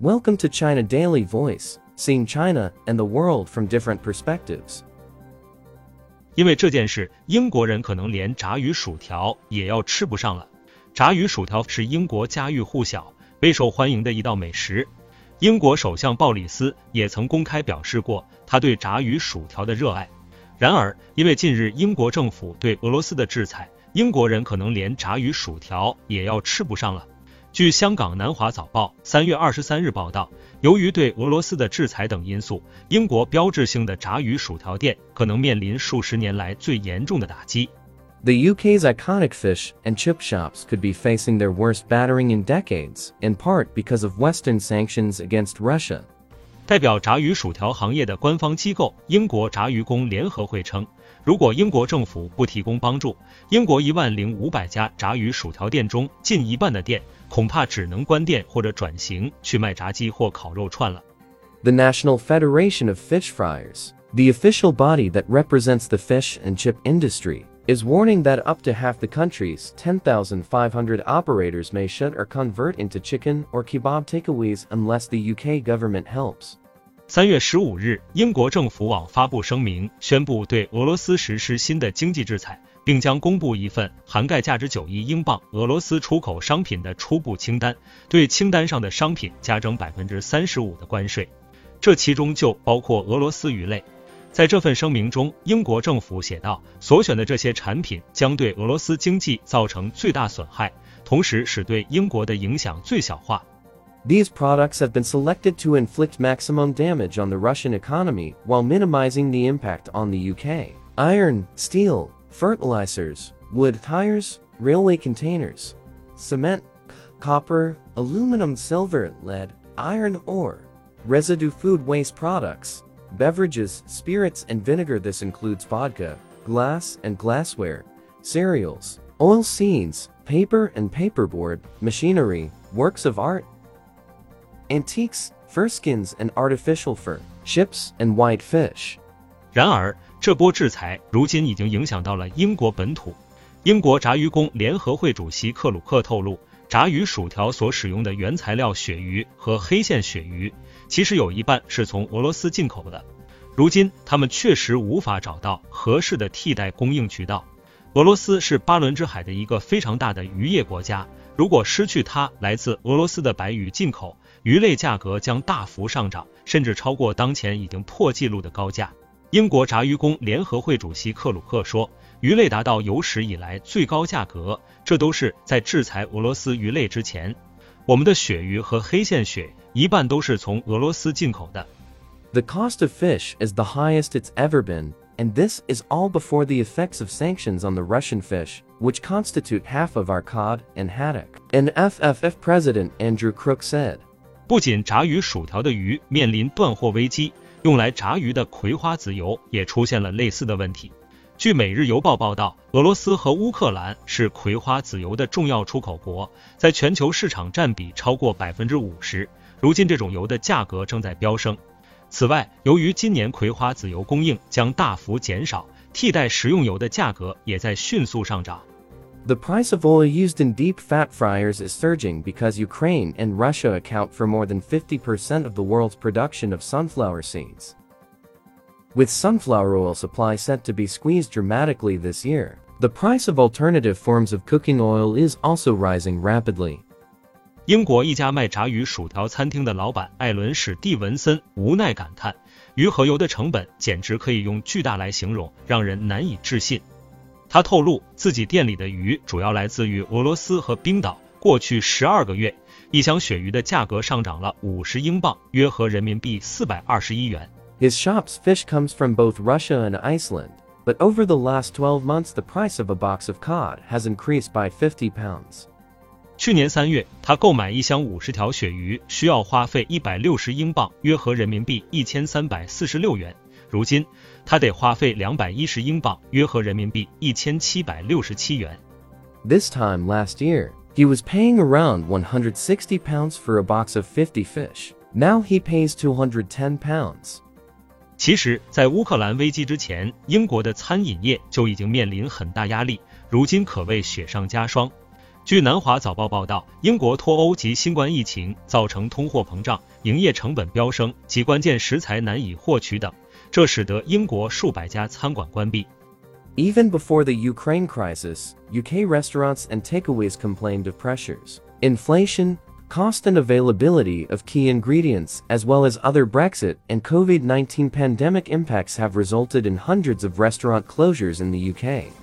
Welcome to China Daily Voice, seeing China and the world from different perspectives. 因为这件事，英国人可能连炸鱼薯条也要吃不上了。炸鱼薯条是英国家喻户晓、备受欢迎的一道美食。英国首相鲍里斯也曾公开表示过他对炸鱼薯条的热爱。然而，因为近日英国政府对俄罗斯的制裁，英国人可能连炸鱼薯条也要吃不上了。据香港南华早报三月二十三日报道，由于对俄罗斯的制裁等因素，英国标志性的炸鱼薯条店可能面临数十年来最严重的打击。The UK's iconic fish and chip shops could be facing their worst battering in decades, in part because of Western sanctions against Russia. 代表炸鱼薯条行业的官方机构英国炸鱼工联合会称，如果英国政府不提供帮助，英国一万零五百家炸鱼薯条店中近一半的店恐怕只能关店或者转型去卖炸鸡或烤肉串了。The National Federation of Fish Fryers, the official body that represents the fish and chip industry, is warning that up to half the country's 10,500 operators may shut or convert into chicken or kebab takeaways unless the UK government helps. 三月十五日，英国政府网发布声明，宣布对俄罗斯实施新的经济制裁，并将公布一份涵盖价值九亿英镑俄罗斯出口商品的初步清单，对清单上的商品加征百分之三十五的关税，这其中就包括俄罗斯鱼类。在这份声明中，英国政府写道：“所选的这些产品将对俄罗斯经济造成最大损害，同时使对英国的影响最小化。” These products have been selected to inflict maximum damage on the Russian economy while minimizing the impact on the UK. Iron, steel, fertilizers, wood tires, railway containers, cement, copper, aluminum, silver, lead, iron ore, residue food waste products, beverages, spirits, and vinegar. This includes vodka, glass and glassware, cereals, oil seeds, paper and paperboard, machinery, works of art, antiques, fur skins and artificial fur, ships and white fish. 然而，这波制裁如今已经影响到了英国本土。英国炸鱼工联合会主席克鲁克透露，炸鱼薯条所使用的原材料鳕鱼和黑线鳕鱼，其实有一半是从俄罗斯进口的。如今，他们确实无法找到合适的替代供应渠道。俄罗斯是巴伦支海的一个非常大的渔业国家，如果失去它来自俄罗斯的白鱼进口，鱼类价格将大幅上涨，甚至超过当前已经破纪录的高价。英国炸鱼工联合会主席克鲁克说：“鱼类达到有史以来最高价格，这都是在制裁俄罗斯鱼类之前。我们的鳕鱼和黑线鳕一半都是从俄罗斯进口的。” The cost of fish is the highest it's ever been, and this is all before the effects of sanctions on the Russian fish, which constitute half of our cod and haddock. An FFF president Andrew Crook said. 不仅炸鱼薯条的鱼面临断货危机，用来炸鱼的葵花籽油也出现了类似的问题。据《每日邮报》报道，俄罗斯和乌克兰是葵花籽油的重要出口国，在全球市场占比超过百分之五十。如今，这种油的价格正在飙升。此外，由于今年葵花籽油供应将大幅减少，替代食用油的价格也在迅速上涨。The price of oil used in deep fat fryers is surging because Ukraine and Russia account for more than 50% of the world's production of sunflower seeds. With sunflower oil supply set to be squeezed dramatically this year, the price of alternative forms of cooking oil is also rising rapidly. 英国一家卖炸鱼薯条餐厅的老板艾伦史蒂文森无奈感叹：“鱼和油的成本简直可以用巨大来形容，让人难以置信。” 他透露，自己店里的鱼主要来自于俄罗斯和冰岛。过去十二个月，一箱鳕鱼的价格上涨了五十英镑，约合人民币四百二十一元。His shop's fish comes from both Russia and Iceland, but over the last 12 months, the price of a box of cod has increased by 50 pounds. 去年三月，他购买一箱五十条鳕鱼需要花费一百六十英镑，约合人民币一千三百四十六元。如今，他得花费两百一十英镑，约合人民币一千七百六十七元。This time last year, he was paying around 160 pounds for a box of 50 fish. Now he pays 210 pounds. 其实，在乌克兰危机之前，英国的餐饮业就已经面临很大压力，如今可谓雪上加霜。据南华早报报道，英国脱欧及新冠疫情造成通货膨胀、营业成本飙升及关键食材难以获取等，这使得英国数百家餐馆关闭。Even before the Ukraine crisis, UK restaurants and takeaways complained of pressures. Inflation, cost and availability of key ingredients, as well as other Brexit and COVID 19 pandemic impacts have resulted in hundreds of restaurant closures in the UK.